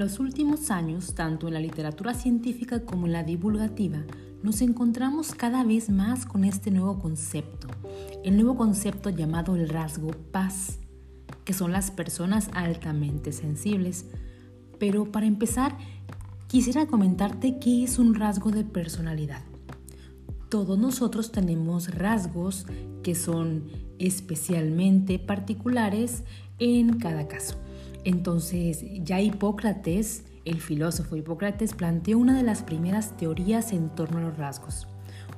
los últimos años, tanto en la literatura científica como en la divulgativa, nos encontramos cada vez más con este nuevo concepto, el nuevo concepto llamado el rasgo paz, que son las personas altamente sensibles. Pero para empezar, quisiera comentarte qué es un rasgo de personalidad. Todos nosotros tenemos rasgos que son especialmente particulares en cada caso. Entonces, ya Hipócrates, el filósofo Hipócrates, planteó una de las primeras teorías en torno a los rasgos,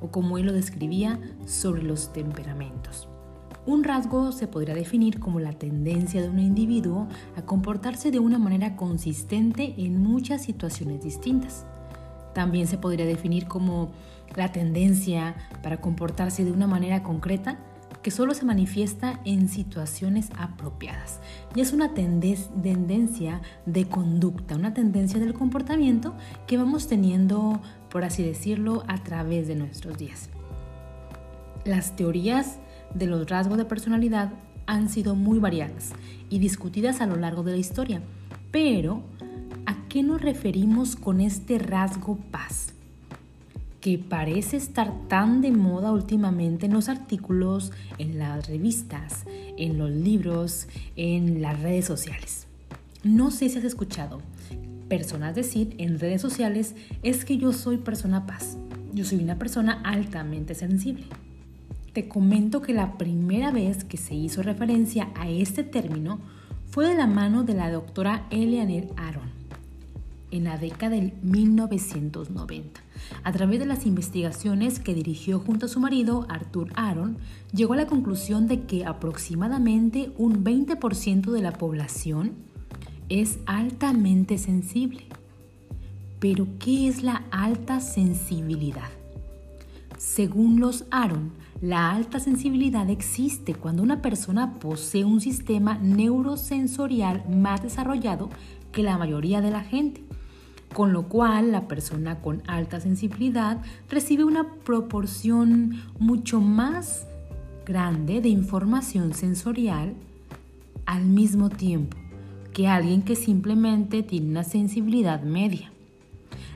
o como él lo describía, sobre los temperamentos. Un rasgo se podría definir como la tendencia de un individuo a comportarse de una manera consistente en muchas situaciones distintas. También se podría definir como la tendencia para comportarse de una manera concreta que solo se manifiesta en situaciones apropiadas. Y es una tendencia de conducta, una tendencia del comportamiento que vamos teniendo, por así decirlo, a través de nuestros días. Las teorías de los rasgos de personalidad han sido muy variadas y discutidas a lo largo de la historia, pero ¿a qué nos referimos con este rasgo paz? Que parece estar tan de moda últimamente en los artículos, en las revistas, en los libros, en las redes sociales. No sé si has escuchado personas decir en redes sociales es que yo soy persona paz, yo soy una persona altamente sensible. Te comento que la primera vez que se hizo referencia a este término fue de la mano de la doctora Eleanor Aaron en la década del 1990. A través de las investigaciones que dirigió junto a su marido, Arthur Aaron, llegó a la conclusión de que aproximadamente un 20% de la población es altamente sensible. Pero, ¿qué es la alta sensibilidad? Según los Aaron, la alta sensibilidad existe cuando una persona posee un sistema neurosensorial más desarrollado que la mayoría de la gente con lo cual la persona con alta sensibilidad recibe una proporción mucho más grande de información sensorial al mismo tiempo que alguien que simplemente tiene una sensibilidad media.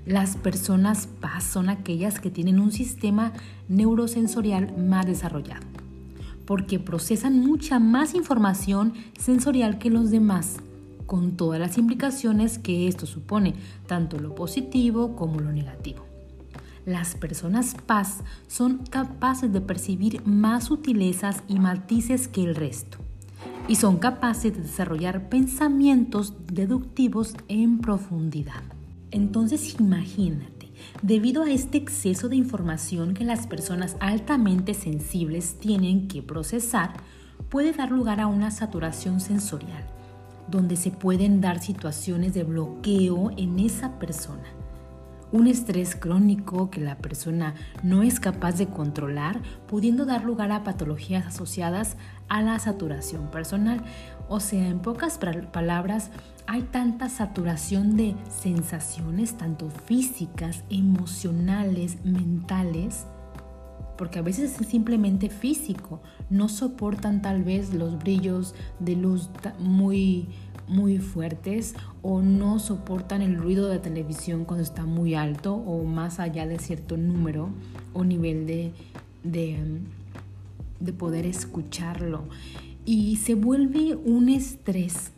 Las personas paz son aquellas que tienen un sistema neurosensorial más desarrollado, porque procesan mucha más información sensorial que los demás con todas las implicaciones que esto supone, tanto lo positivo como lo negativo. Las personas paz son capaces de percibir más sutilezas y matices que el resto y son capaces de desarrollar pensamientos deductivos en profundidad. Entonces imagínate, debido a este exceso de información que las personas altamente sensibles tienen que procesar, puede dar lugar a una saturación sensorial donde se pueden dar situaciones de bloqueo en esa persona. Un estrés crónico que la persona no es capaz de controlar, pudiendo dar lugar a patologías asociadas a la saturación personal. O sea, en pocas palabras, hay tanta saturación de sensaciones, tanto físicas, emocionales, mentales, porque a veces es simplemente físico, no soportan tal vez los brillos de luz muy muy fuertes o no soportan el ruido de televisión cuando está muy alto o más allá de cierto número o nivel de, de, de poder escucharlo. Y se vuelve un estrés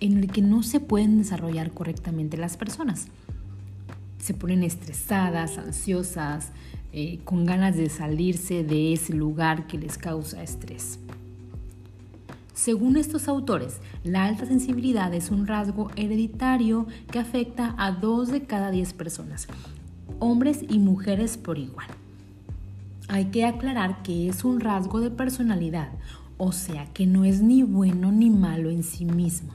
en el que no se pueden desarrollar correctamente las personas. Se ponen estresadas, ansiosas, eh, con ganas de salirse de ese lugar que les causa estrés. Según estos autores, la alta sensibilidad es un rasgo hereditario que afecta a dos de cada diez personas, hombres y mujeres por igual. Hay que aclarar que es un rasgo de personalidad, o sea que no es ni bueno ni malo en sí mismo.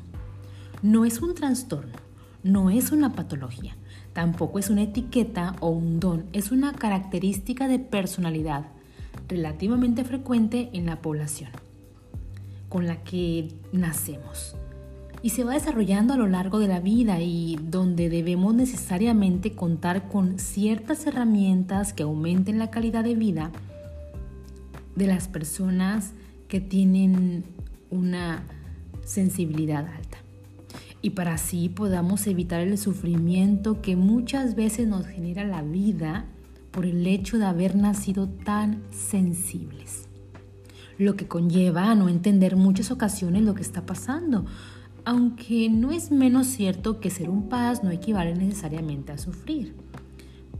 No es un trastorno, no es una patología, Tampoco es una etiqueta o un don, es una característica de personalidad relativamente frecuente en la población con la que nacemos y se va desarrollando a lo largo de la vida y donde debemos necesariamente contar con ciertas herramientas que aumenten la calidad de vida de las personas que tienen una sensibilidad alta. Y para así podamos evitar el sufrimiento que muchas veces nos genera la vida por el hecho de haber nacido tan sensibles. Lo que conlleva a no entender muchas ocasiones lo que está pasando, aunque no es menos cierto que ser un paz no equivale necesariamente a sufrir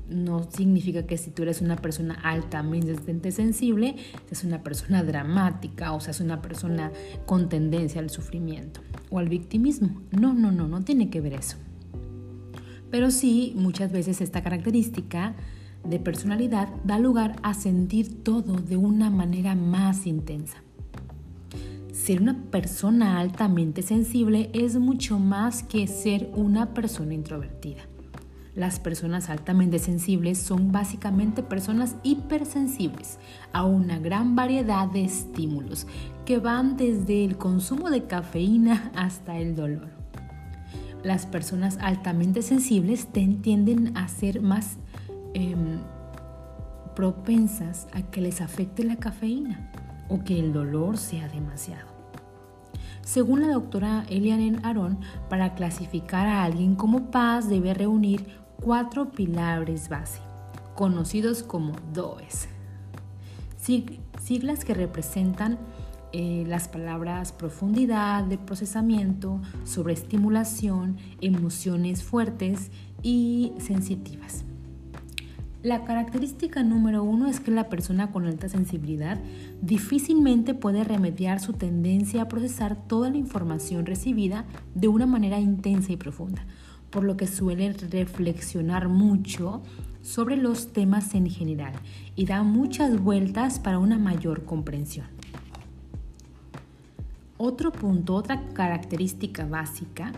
no significa que si tú eres una persona altamente sensible, seas una persona dramática o seas una persona con tendencia al sufrimiento o al victimismo. No, no, no, no tiene que ver eso. Pero sí, muchas veces esta característica de personalidad da lugar a sentir todo de una manera más intensa. Ser una persona altamente sensible es mucho más que ser una persona introvertida. Las personas altamente sensibles son básicamente personas hipersensibles a una gran variedad de estímulos que van desde el consumo de cafeína hasta el dolor. Las personas altamente sensibles tienden a ser más em, propensas a que les afecte la cafeína o que el dolor sea demasiado. Según la doctora Eliane Aron, para clasificar a alguien como paz debe reunir cuatro pilares base, conocidos como DOES, siglas que representan eh, las palabras profundidad de procesamiento, sobreestimulación, emociones fuertes y sensitivas. La característica número uno es que la persona con alta sensibilidad difícilmente puede remediar su tendencia a procesar toda la información recibida de una manera intensa y profunda por lo que suele reflexionar mucho sobre los temas en general y da muchas vueltas para una mayor comprensión. Otro punto, otra característica básica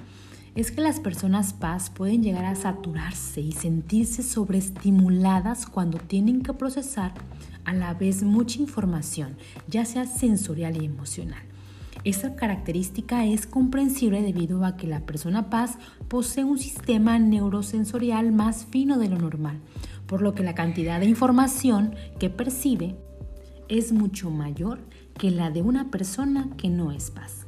es que las personas paz pueden llegar a saturarse y sentirse sobreestimuladas cuando tienen que procesar a la vez mucha información, ya sea sensorial y emocional. Esta característica es comprensible debido a que la persona paz posee un sistema neurosensorial más fino de lo normal, por lo que la cantidad de información que percibe es mucho mayor que la de una persona que no es paz.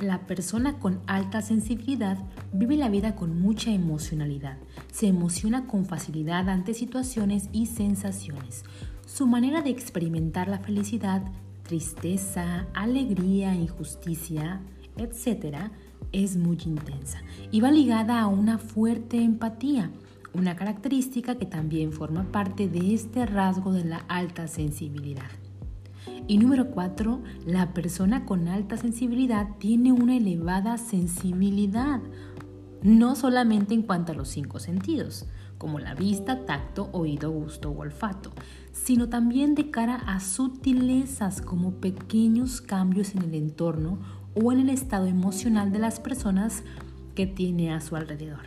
La persona con alta sensibilidad vive la vida con mucha emocionalidad. Se emociona con facilidad ante situaciones y sensaciones. Su manera de experimentar la felicidad tristeza, alegría, injusticia, etc., es muy intensa y va ligada a una fuerte empatía, una característica que también forma parte de este rasgo de la alta sensibilidad. Y número cuatro, la persona con alta sensibilidad tiene una elevada sensibilidad, no solamente en cuanto a los cinco sentidos, como la vista, tacto, oído, gusto o olfato, sino también de cara a sutilezas como pequeños cambios en el entorno o en el estado emocional de las personas que tiene a su alrededor.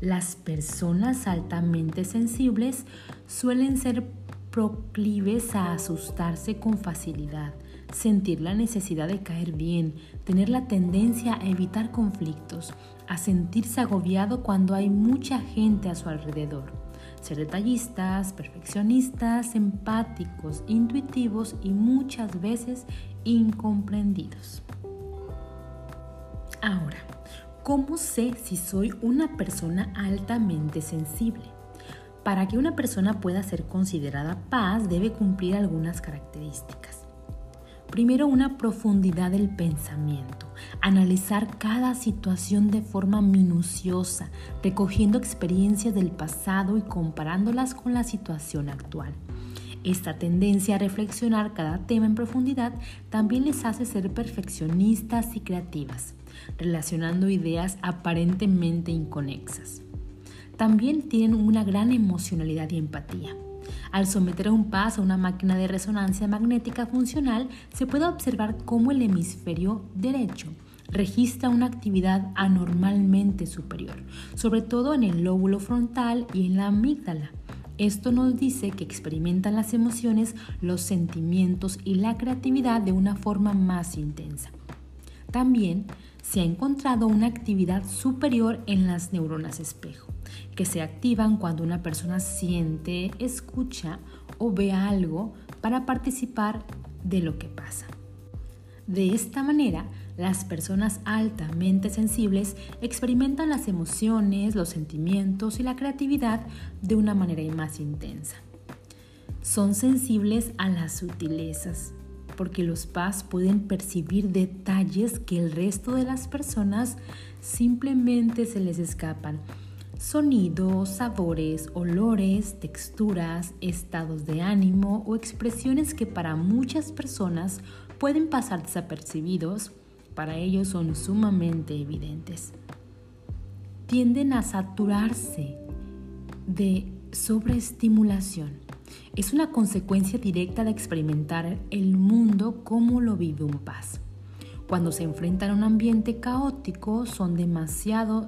Las personas altamente sensibles suelen ser proclives a asustarse con facilidad, sentir la necesidad de caer bien, tener la tendencia a evitar conflictos, a sentirse agobiado cuando hay mucha gente a su alrededor, ser detallistas, perfeccionistas, empáticos, intuitivos y muchas veces incomprendidos. Ahora, ¿cómo sé si soy una persona altamente sensible? Para que una persona pueda ser considerada paz debe cumplir algunas características. Primero, una profundidad del pensamiento. Analizar cada situación de forma minuciosa, recogiendo experiencias del pasado y comparándolas con la situación actual. Esta tendencia a reflexionar cada tema en profundidad también les hace ser perfeccionistas y creativas, relacionando ideas aparentemente inconexas. También tienen una gran emocionalidad y empatía al someter a un paz a una máquina de resonancia magnética funcional, se puede observar cómo el hemisferio derecho registra una actividad anormalmente superior, sobre todo en el lóbulo frontal y en la amígdala. Esto nos dice que experimentan las emociones, los sentimientos y la creatividad de una forma más intensa. También se ha encontrado una actividad superior en las neuronas espejo que se activan cuando una persona siente, escucha o ve algo para participar de lo que pasa. De esta manera, las personas altamente sensibles experimentan las emociones, los sentimientos y la creatividad de una manera más intensa. Son sensibles a las sutilezas, porque los paz pueden percibir detalles que el resto de las personas simplemente se les escapan. Sonidos, sabores, olores, texturas, estados de ánimo o expresiones que para muchas personas pueden pasar desapercibidos, para ellos son sumamente evidentes. Tienden a saturarse de sobreestimulación. Es una consecuencia directa de experimentar el mundo como lo vive un paz. Cuando se enfrentan a un ambiente caótico son demasiado,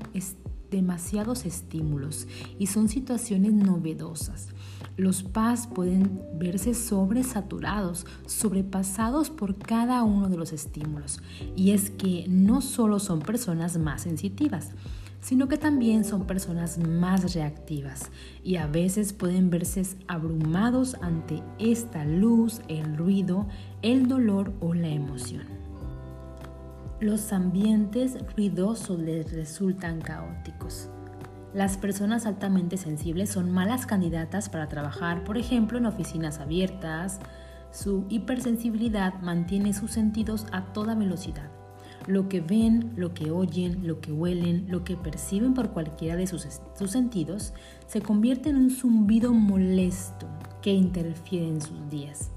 demasiados estímulos y son situaciones novedosas. Los PAS pueden verse sobresaturados, sobrepasados por cada uno de los estímulos. Y es que no solo son personas más sensitivas, sino que también son personas más reactivas y a veces pueden verse abrumados ante esta luz, el ruido, el dolor o la emoción. Los ambientes ruidosos les resultan caóticos. Las personas altamente sensibles son malas candidatas para trabajar, por ejemplo, en oficinas abiertas. Su hipersensibilidad mantiene sus sentidos a toda velocidad. Lo que ven, lo que oyen, lo que huelen, lo que perciben por cualquiera de sus, sus sentidos se convierte en un zumbido molesto que interfiere en sus días.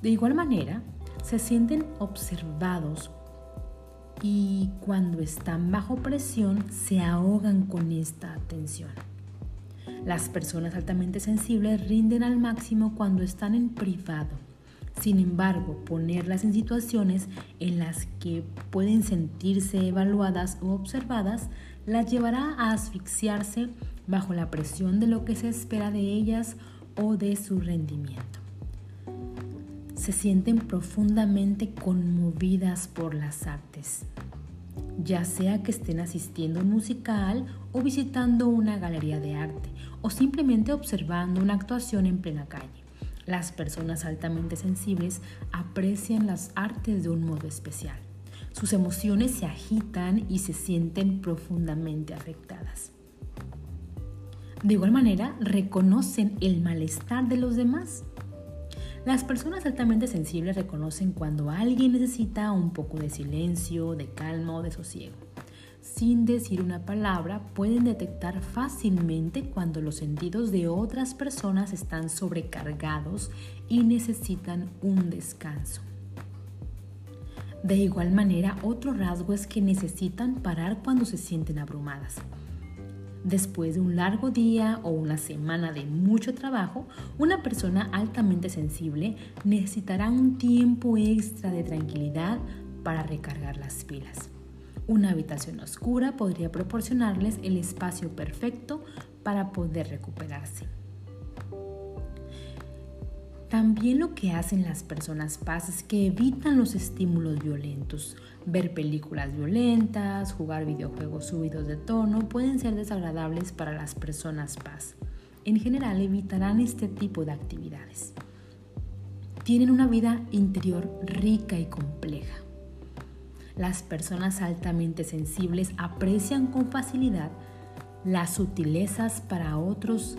De igual manera, se sienten observados y cuando están bajo presión se ahogan con esta atención. Las personas altamente sensibles rinden al máximo cuando están en privado. Sin embargo, ponerlas en situaciones en las que pueden sentirse evaluadas o observadas las llevará a asfixiarse bajo la presión de lo que se espera de ellas o de su rendimiento se sienten profundamente conmovidas por las artes, ya sea que estén asistiendo a un musical o visitando una galería de arte o simplemente observando una actuación en plena calle. Las personas altamente sensibles aprecian las artes de un modo especial. Sus emociones se agitan y se sienten profundamente afectadas. De igual manera, reconocen el malestar de los demás las personas altamente sensibles reconocen cuando alguien necesita un poco de silencio, de calma o de sosiego. Sin decir una palabra, pueden detectar fácilmente cuando los sentidos de otras personas están sobrecargados y necesitan un descanso. De igual manera, otro rasgo es que necesitan parar cuando se sienten abrumadas. Después de un largo día o una semana de mucho trabajo, una persona altamente sensible necesitará un tiempo extra de tranquilidad para recargar las pilas. Una habitación oscura podría proporcionarles el espacio perfecto para poder recuperarse. También lo que hacen las personas paz es que evitan los estímulos violentos. Ver películas violentas, jugar videojuegos subidos de tono pueden ser desagradables para las personas paz. En general evitarán este tipo de actividades. Tienen una vida interior rica y compleja. Las personas altamente sensibles aprecian con facilidad las sutilezas para otros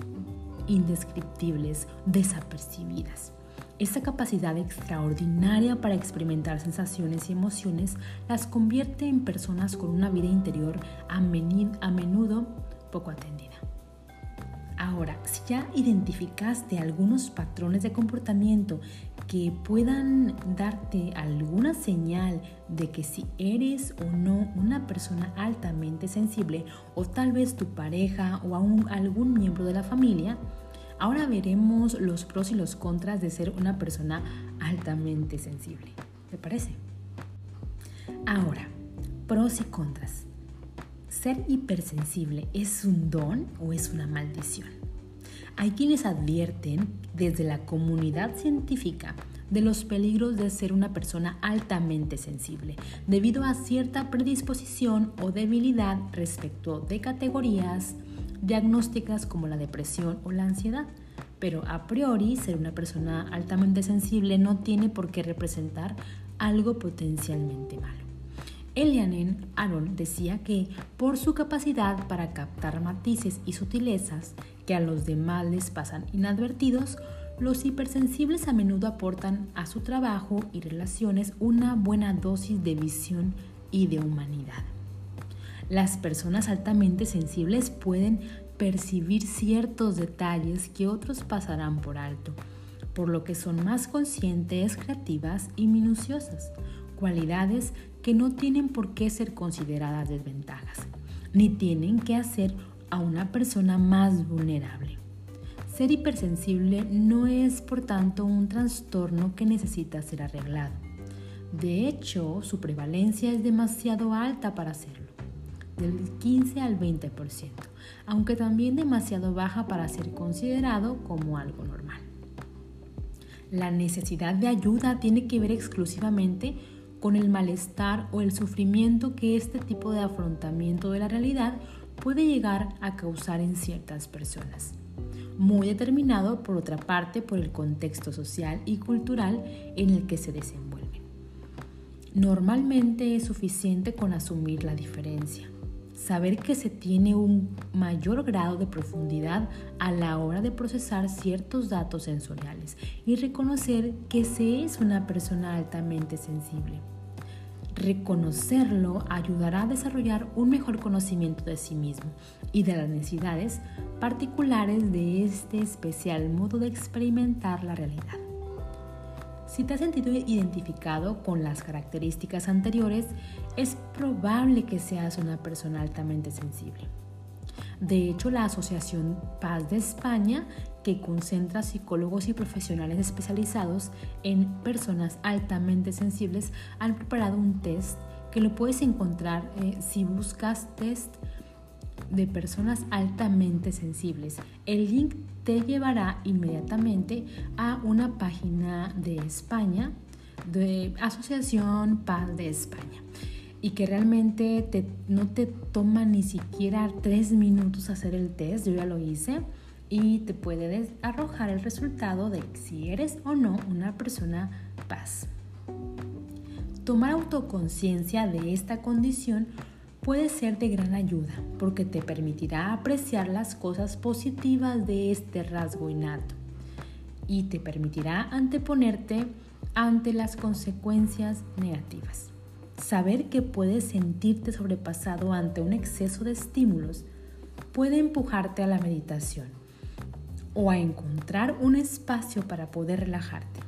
indescriptibles, desapercibidas. Esta capacidad extraordinaria para experimentar sensaciones y emociones las convierte en personas con una vida interior a menudo poco atendida. Ahora, si ya identificaste algunos patrones de comportamiento que puedan darte alguna señal de que si eres o no una persona altamente sensible o tal vez tu pareja o algún miembro de la familia, ahora veremos los pros y los contras de ser una persona altamente sensible. ¿Te parece? Ahora, pros y contras. ¿Ser hipersensible es un don o es una maldición? Hay quienes advierten desde la comunidad científica de los peligros de ser una persona altamente sensible, debido a cierta predisposición o debilidad respecto de categorías diagnósticas como la depresión o la ansiedad. Pero a priori, ser una persona altamente sensible no tiene por qué representar algo potencialmente malo. Elianen Aron decía que por su capacidad para captar matices y sutilezas que a los demás les pasan inadvertidos, los hipersensibles a menudo aportan a su trabajo y relaciones una buena dosis de visión y de humanidad. Las personas altamente sensibles pueden percibir ciertos detalles que otros pasarán por alto, por lo que son más conscientes, creativas y minuciosas, cualidades que no tienen por qué ser consideradas desventajas, ni tienen que hacer a una persona más vulnerable. Ser hipersensible no es, por tanto, un trastorno que necesita ser arreglado. De hecho, su prevalencia es demasiado alta para hacerlo, del 15 al 20%, aunque también demasiado baja para ser considerado como algo normal. La necesidad de ayuda tiene que ver exclusivamente con el malestar o el sufrimiento que este tipo de afrontamiento de la realidad puede llegar a causar en ciertas personas. Muy determinado, por otra parte, por el contexto social y cultural en el que se desenvuelven. Normalmente es suficiente con asumir la diferencia saber que se tiene un mayor grado de profundidad a la hora de procesar ciertos datos sensoriales y reconocer que se es una persona altamente sensible. Reconocerlo ayudará a desarrollar un mejor conocimiento de sí mismo y de las necesidades particulares de este especial modo de experimentar la realidad. Si te has sentido identificado con las características anteriores, es probable que seas una persona altamente sensible. De hecho, la Asociación Paz de España, que concentra psicólogos y profesionales especializados en personas altamente sensibles, han preparado un test que lo puedes encontrar eh, si buscas test de personas altamente sensibles. El link te llevará inmediatamente a una página de España, de Asociación Paz de España, y que realmente no te toma ni siquiera tres minutos hacer el test, yo ya lo hice, y te puede arrojar el resultado de si eres o no una persona paz. Tomar autoconciencia de esta condición puede ser de gran ayuda porque te permitirá apreciar las cosas positivas de este rasgo innato y te permitirá anteponerte ante las consecuencias negativas. Saber que puedes sentirte sobrepasado ante un exceso de estímulos puede empujarte a la meditación o a encontrar un espacio para poder relajarte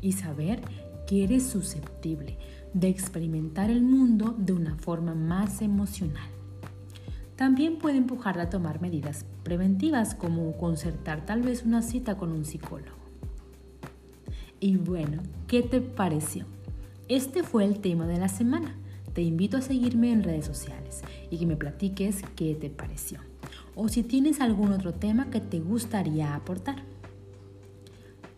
y saber que eres susceptible de experimentar el mundo de una forma más emocional. También puede empujarla a tomar medidas preventivas como concertar tal vez una cita con un psicólogo. Y bueno, ¿qué te pareció? Este fue el tema de la semana. Te invito a seguirme en redes sociales y que me platiques qué te pareció. O si tienes algún otro tema que te gustaría aportar.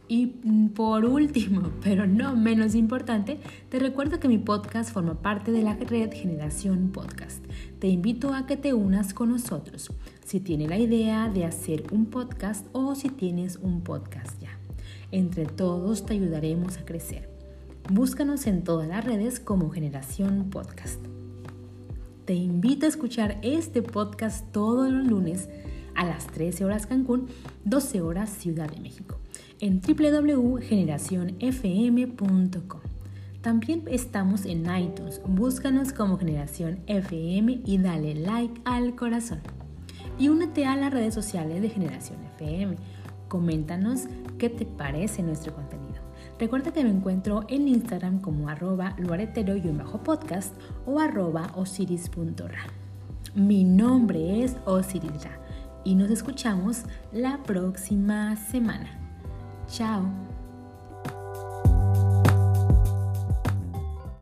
Y por último, pero no menos importante, te recuerdo que mi podcast forma parte de la red Generación Podcast. Te invito a que te unas con nosotros si tienes la idea de hacer un podcast o si tienes un podcast ya. Entre todos te ayudaremos a crecer. Búscanos en todas las redes como Generación Podcast. Te invito a escuchar este podcast todos los lunes a las 13 horas Cancún, 12 horas Ciudad de México en www.generacionfm.com. También estamos en iTunes. Búscanos como Generación FM y dale like al corazón. Y únete a las redes sociales de Generación FM. Coméntanos qué te parece nuestro contenido. Recuerda que me encuentro en Instagram como arroba luaretero-podcast o arroba osiris.ra. Mi nombre es Osiris Ra y nos escuchamos la próxima semana. Chao.